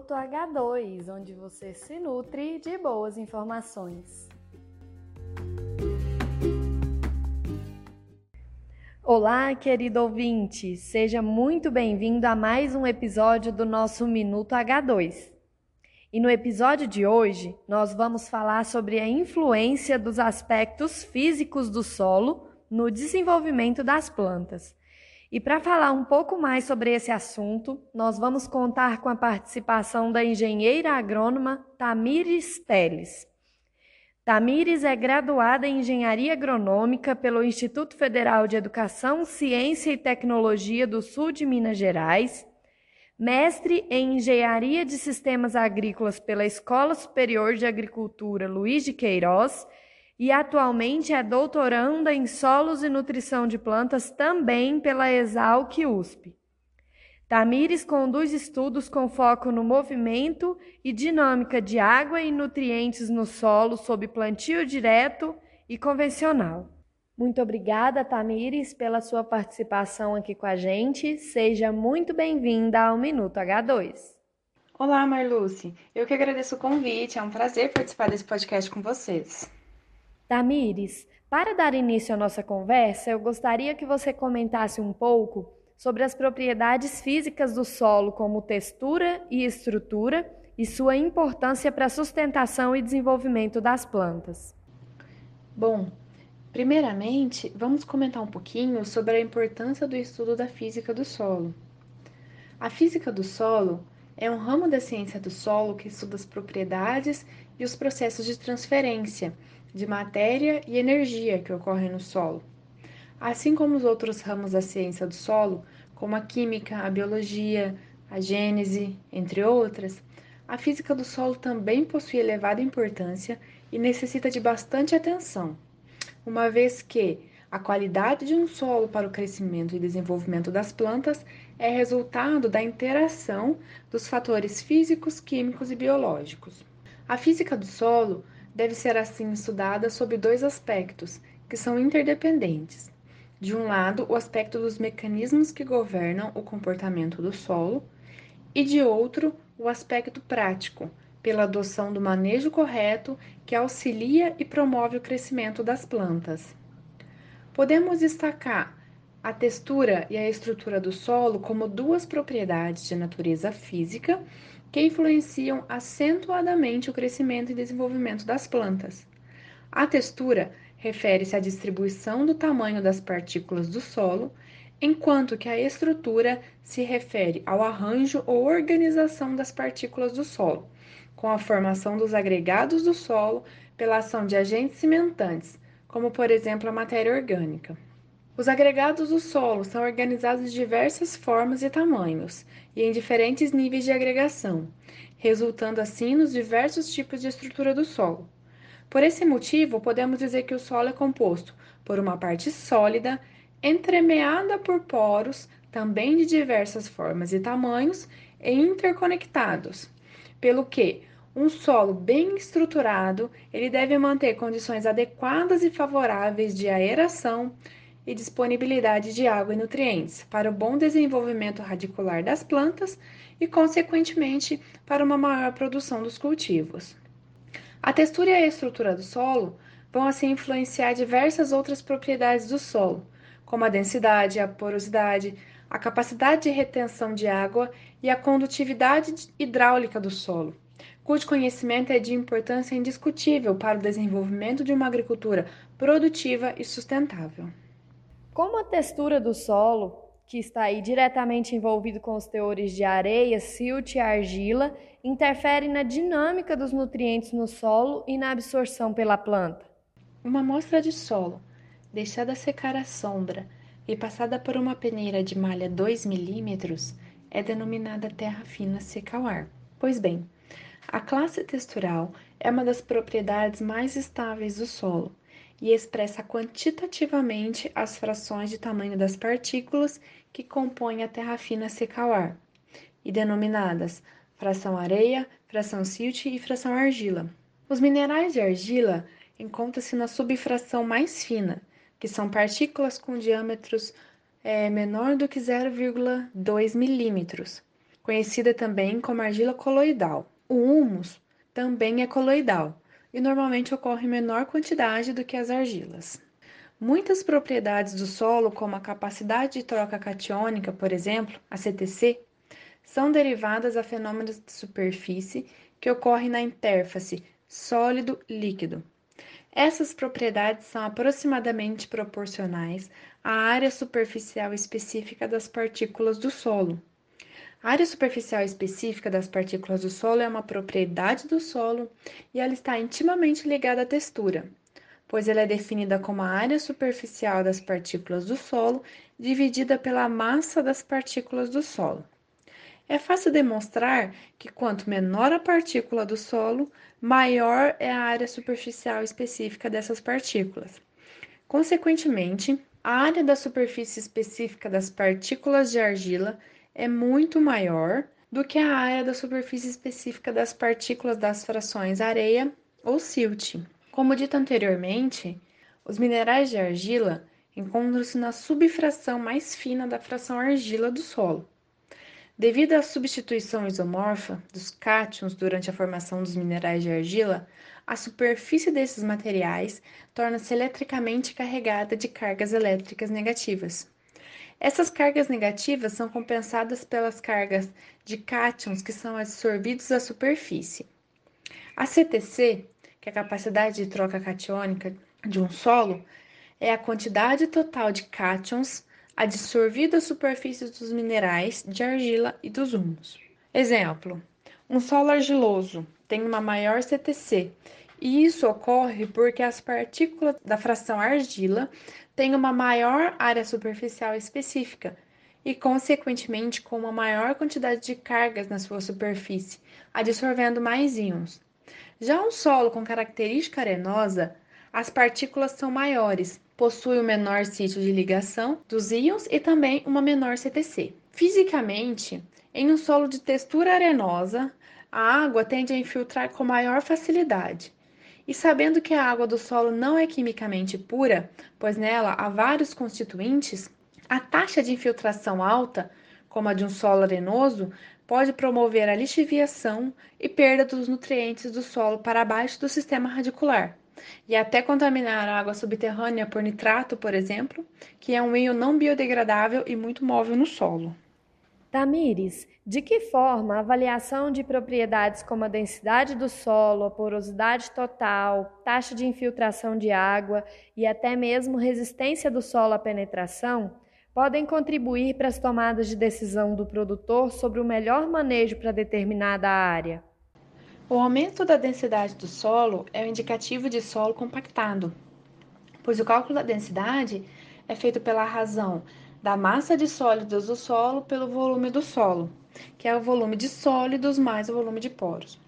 Minuto H2, onde você se nutre de boas informações. Olá, querido ouvinte, seja muito bem-vindo a mais um episódio do nosso Minuto H2. E no episódio de hoje, nós vamos falar sobre a influência dos aspectos físicos do solo no desenvolvimento das plantas. E para falar um pouco mais sobre esse assunto, nós vamos contar com a participação da engenheira agrônoma Tamires Teles. Tamires é graduada em Engenharia Agronômica pelo Instituto Federal de Educação, Ciência e Tecnologia do Sul de Minas Gerais, mestre em Engenharia de Sistemas Agrícolas pela Escola Superior de Agricultura Luiz de Queiroz e atualmente é doutoranda em solos e nutrição de plantas também pela Exalc USP. Tamires conduz estudos com foco no movimento e dinâmica de água e nutrientes no solo sob plantio direto e convencional. Muito obrigada, Tamires, pela sua participação aqui com a gente. Seja muito bem-vinda ao Minuto H2. Olá, Marluce. Eu que agradeço o convite. É um prazer participar desse podcast com vocês. Tamires, para dar início à nossa conversa, eu gostaria que você comentasse um pouco sobre as propriedades físicas do solo, como textura e estrutura, e sua importância para a sustentação e desenvolvimento das plantas. Bom, primeiramente, vamos comentar um pouquinho sobre a importância do estudo da física do solo. A física do solo é um ramo da ciência do solo que estuda as propriedades e os processos de transferência de matéria e energia que ocorrem no solo. Assim como os outros ramos da ciência do solo, como a química, a biologia, a gênese, entre outras, a física do solo também possui elevada importância e necessita de bastante atenção, uma vez que a qualidade de um solo para o crescimento e desenvolvimento das plantas é resultado da interação dos fatores físicos, químicos e biológicos. A física do solo deve ser assim estudada sob dois aspectos, que são interdependentes. De um lado, o aspecto dos mecanismos que governam o comportamento do solo, e de outro, o aspecto prático, pela adoção do manejo correto que auxilia e promove o crescimento das plantas. Podemos destacar a textura e a estrutura do solo como duas propriedades de natureza física que influenciam acentuadamente o crescimento e desenvolvimento das plantas. A textura refere-se à distribuição do tamanho das partículas do solo, enquanto que a estrutura se refere ao arranjo ou organização das partículas do solo, com a formação dos agregados do solo pela ação de agentes cimentantes, como por exemplo a matéria orgânica. Os agregados do solo são organizados de diversas formas e tamanhos, e em diferentes níveis de agregação, resultando assim nos diversos tipos de estrutura do solo. Por esse motivo, podemos dizer que o solo é composto por uma parte sólida, entremeada por poros, também de diversas formas e tamanhos, e interconectados, pelo que um solo bem estruturado, ele deve manter condições adequadas e favoráveis de aeração, e disponibilidade de água e nutrientes para o bom desenvolvimento radicular das plantas e, consequentemente, para uma maior produção dos cultivos. A textura e a estrutura do solo vão assim influenciar diversas outras propriedades do solo, como a densidade, a porosidade, a capacidade de retenção de água e a condutividade hidráulica do solo, cujo conhecimento é de importância indiscutível para o desenvolvimento de uma agricultura produtiva e sustentável. Como a textura do solo, que está aí diretamente envolvido com os teores de areia, silt e argila, interfere na dinâmica dos nutrientes no solo e na absorção pela planta? Uma amostra de solo, deixada secar à sombra e passada por uma peneira de malha 2 milímetros, é denominada terra fina seca ao ar. Pois bem, a classe textural é uma das propriedades mais estáveis do solo e expressa quantitativamente as frações de tamanho das partículas que compõem a terra fina seca ao ar, e denominadas fração areia, fração silt e fração argila. Os minerais de argila encontram-se na subfração mais fina, que são partículas com diâmetros é, menor do que 0,2 milímetros, conhecida também como argila coloidal. O humus também é coloidal e normalmente ocorre em menor quantidade do que as argilas. Muitas propriedades do solo, como a capacidade de troca catiônica, por exemplo, a CTC, são derivadas a fenômenos de superfície que ocorrem na interface sólido-líquido. Essas propriedades são aproximadamente proporcionais à área superficial específica das partículas do solo. A área superficial específica das partículas do solo é uma propriedade do solo e ela está intimamente ligada à textura, pois ela é definida como a área superficial das partículas do solo dividida pela massa das partículas do solo. É fácil demonstrar que quanto menor a partícula do solo, maior é a área superficial específica dessas partículas. Consequentemente, a área da superfície específica das partículas de argila é muito maior do que a área da superfície específica das partículas das frações areia ou silt. Como dito anteriormente, os minerais de argila encontram-se na subfração mais fina da fração argila do solo. Devido à substituição isomorfa dos cátions durante a formação dos minerais de argila, a superfície desses materiais torna-se eletricamente carregada de cargas elétricas negativas. Essas cargas negativas são compensadas pelas cargas de cátions que são absorvidos à superfície. A CTC, que é a capacidade de troca catiônica de um solo, é a quantidade total de cátions adsorvida à superfície dos minerais de argila e dos humus. Exemplo: um solo argiloso tem uma maior CTC, e isso ocorre porque as partículas da fração argila tem uma maior área superficial específica e, consequentemente, com uma maior quantidade de cargas na sua superfície, absorvendo mais íons. Já um solo com característica arenosa, as partículas são maiores, possui um menor sítio de ligação dos íons e também uma menor CTC. Fisicamente, em um solo de textura arenosa, a água tende a infiltrar com maior facilidade, e sabendo que a água do solo não é quimicamente pura, pois nela há vários constituintes, a taxa de infiltração alta, como a de um solo arenoso, pode promover a lixiviação e perda dos nutrientes do solo para baixo do sistema radicular, e até contaminar a água subterrânea por nitrato, por exemplo, que é um íon não biodegradável e muito móvel no solo. Tamires, de que forma a avaliação de propriedades como a densidade do solo, a porosidade total, taxa de infiltração de água e até mesmo resistência do solo à penetração podem contribuir para as tomadas de decisão do produtor sobre o melhor manejo para determinada área? O aumento da densidade do solo é um indicativo de solo compactado, pois o cálculo da densidade é feito pela razão da massa de sólidos do solo pelo volume do solo, que é o volume de sólidos mais o volume de poros.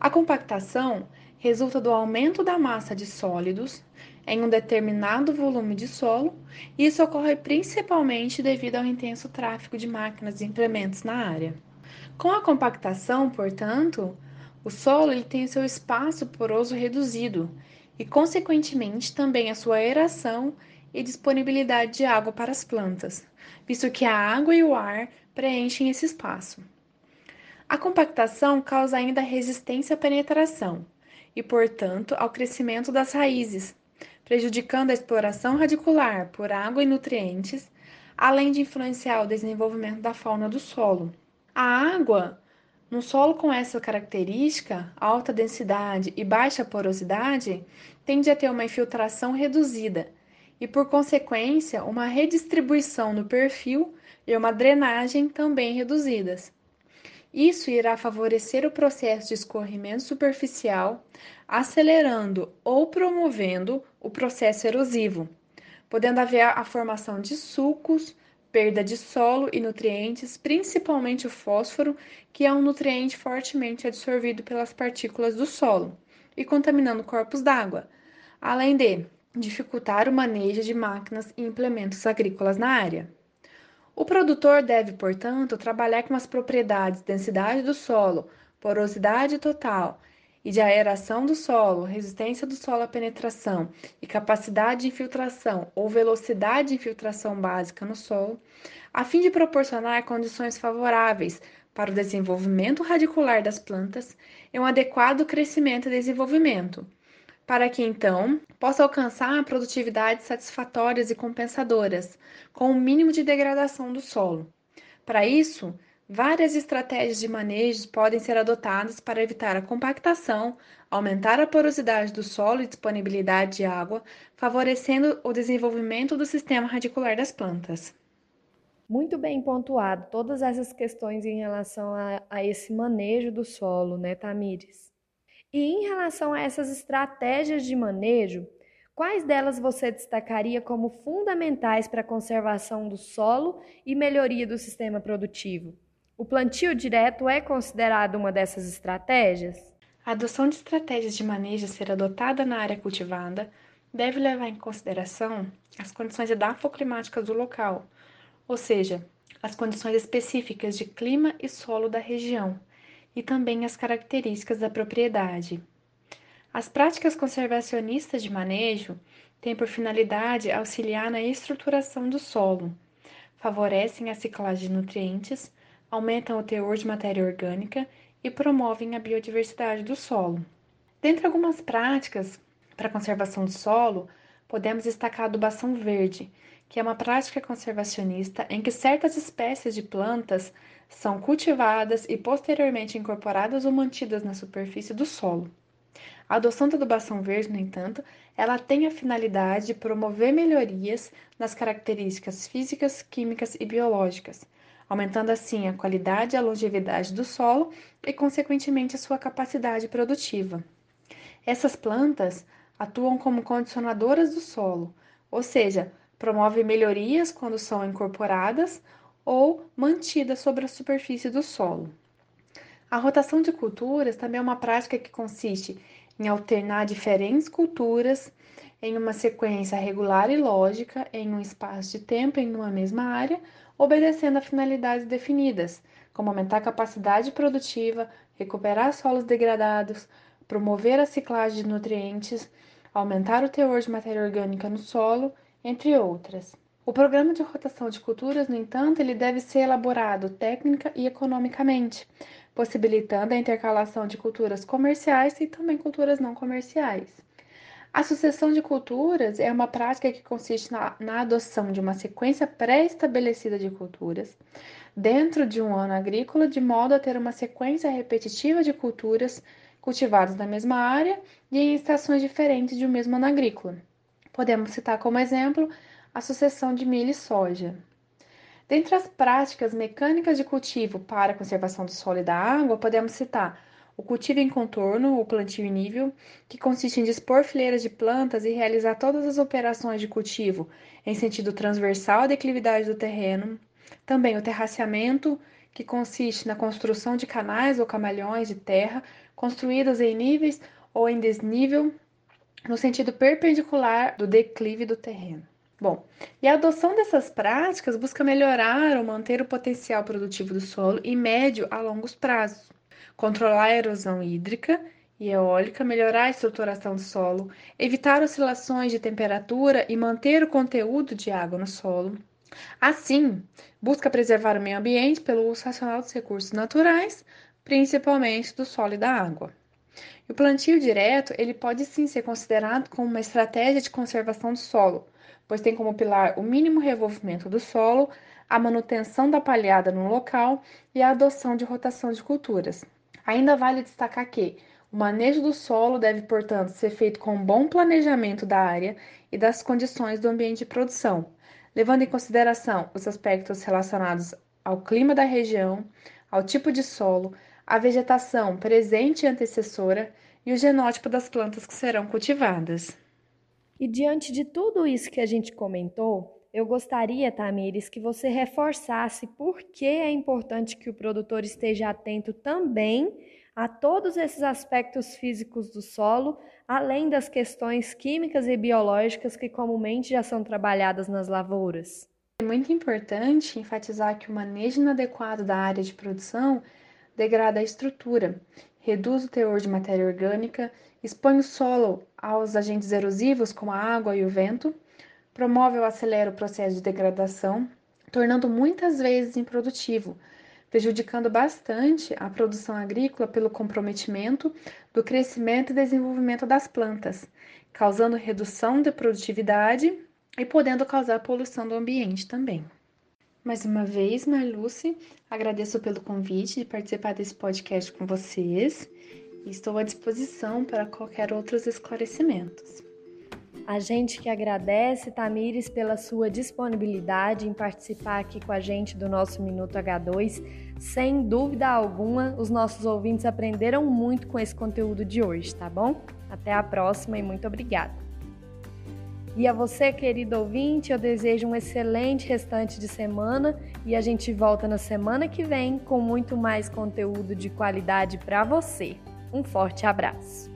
A compactação resulta do aumento da massa de sólidos em um determinado volume de solo, e isso ocorre principalmente devido ao intenso tráfego de máquinas e implementos na área. Com a compactação, portanto, o solo ele tem seu espaço poroso reduzido e, consequentemente, também a sua aeração e disponibilidade de água para as plantas, visto que a água e o ar preenchem esse espaço. A compactação causa ainda resistência à penetração e, portanto, ao crescimento das raízes, prejudicando a exploração radicular por água e nutrientes, além de influenciar o desenvolvimento da fauna do solo. A água, no solo com essa característica, alta densidade e baixa porosidade, tende a ter uma infiltração reduzida e, por consequência, uma redistribuição no perfil e uma drenagem também reduzidas. Isso irá favorecer o processo de escorrimento superficial, acelerando ou promovendo o processo erosivo, podendo haver a formação de sulcos, perda de solo e nutrientes, principalmente o fósforo, que é um nutriente fortemente absorvido pelas partículas do solo e contaminando corpos d'água, além de dificultar o manejo de máquinas e implementos agrícolas na área. O produtor deve, portanto, trabalhar com as propriedades densidade do solo, porosidade total e de aeração do solo, resistência do solo à penetração e capacidade de infiltração ou velocidade de infiltração básica no solo, a fim de proporcionar condições favoráveis para o desenvolvimento radicular das plantas e um adequado crescimento e desenvolvimento, para que então possa alcançar produtividades satisfatórias e compensadoras, com o um mínimo de degradação do solo. Para isso, várias estratégias de manejo podem ser adotadas para evitar a compactação, aumentar a porosidade do solo e disponibilidade de água, favorecendo o desenvolvimento do sistema radicular das plantas. Muito bem pontuado todas essas questões em relação a, a esse manejo do solo, né, Tamires? E em relação a essas estratégias de manejo, quais delas você destacaria como fundamentais para a conservação do solo e melhoria do sistema produtivo? O plantio direto é considerado uma dessas estratégias? A adoção de estratégias de manejo a ser adotada na área cultivada deve levar em consideração as condições edafoclimáticas do local, ou seja, as condições específicas de clima e solo da região, e também as características da propriedade. As práticas conservacionistas de manejo têm por finalidade auxiliar na estruturação do solo, favorecem a ciclagem de nutrientes, aumentam o teor de matéria orgânica e promovem a biodiversidade do solo. Dentre algumas práticas para conservação do solo, podemos destacar a adubação verde, que é uma prática conservacionista em que certas espécies de plantas são cultivadas e posteriormente incorporadas ou mantidas na superfície do solo. A adoção da adubação verde, no entanto, ela tem a finalidade de promover melhorias nas características físicas, químicas e biológicas, aumentando assim a qualidade e a longevidade do solo e, consequentemente, a sua capacidade produtiva. Essas plantas atuam como condicionadoras do solo, ou seja, promove melhorias quando são incorporadas ou mantidas sobre a superfície do solo. A rotação de culturas também é uma prática que consiste em alternar diferentes culturas em uma sequência regular e lógica em um espaço de tempo em uma mesma área, obedecendo a finalidades definidas, como aumentar a capacidade produtiva, recuperar solos degradados, promover a ciclagem de nutrientes, aumentar o teor de matéria orgânica no solo entre outras. O programa de rotação de culturas, no entanto, ele deve ser elaborado técnica e economicamente, possibilitando a intercalação de culturas comerciais e também culturas não comerciais. A sucessão de culturas é uma prática que consiste na, na adoção de uma sequência pré-estabelecida de culturas dentro de um ano agrícola, de modo a ter uma sequência repetitiva de culturas cultivadas na mesma área e em estações diferentes de um mesmo ano agrícola. Podemos citar como exemplo a sucessão de milho e soja. Dentre as práticas mecânicas de cultivo para a conservação do solo e da água, podemos citar o cultivo em contorno, o plantio em nível, que consiste em dispor fileiras de plantas e realizar todas as operações de cultivo em sentido transversal à declividade do terreno. Também o terraceamento, que consiste na construção de canais ou camalhões de terra construídos em níveis ou em desnível no sentido perpendicular do declive do terreno. Bom, e a adoção dessas práticas busca melhorar ou manter o potencial produtivo do solo em médio a longos prazos, controlar a erosão hídrica e eólica, melhorar a estruturação do solo, evitar oscilações de temperatura e manter o conteúdo de água no solo. Assim, busca preservar o meio ambiente pelo uso racional dos recursos naturais, principalmente do solo e da água. O plantio direto, ele pode sim ser considerado como uma estratégia de conservação do solo, pois tem como pilar o mínimo revolvimento do solo, a manutenção da palhada no local e a adoção de rotação de culturas. Ainda vale destacar que o manejo do solo deve, portanto, ser feito com um bom planejamento da área e das condições do ambiente de produção, levando em consideração os aspectos relacionados ao clima da região, ao tipo de solo, a vegetação presente e antecessora e o genótipo das plantas que serão cultivadas. E diante de tudo isso que a gente comentou, eu gostaria, Tamires, que você reforçasse por que é importante que o produtor esteja atento também a todos esses aspectos físicos do solo, além das questões químicas e biológicas que comumente já são trabalhadas nas lavouras. É muito importante enfatizar que o manejo inadequado da área de produção degrada a estrutura, reduz o teor de matéria orgânica, expõe o solo aos agentes erosivos como a água e o vento, promove ou acelera o processo de degradação, tornando muitas vezes improdutivo, prejudicando bastante a produção agrícola pelo comprometimento do crescimento e desenvolvimento das plantas, causando redução de produtividade e podendo causar poluição do ambiente também. Mais uma vez, Marluce, agradeço pelo convite de participar desse podcast com vocês e estou à disposição para qualquer outros esclarecimentos. A gente que agradece, Tamires, pela sua disponibilidade em participar aqui com a gente do nosso Minuto H2. Sem dúvida alguma, os nossos ouvintes aprenderam muito com esse conteúdo de hoje, tá bom? Até a próxima e muito obrigada. E a você, querido ouvinte, eu desejo um excelente restante de semana e a gente volta na semana que vem com muito mais conteúdo de qualidade para você. Um forte abraço.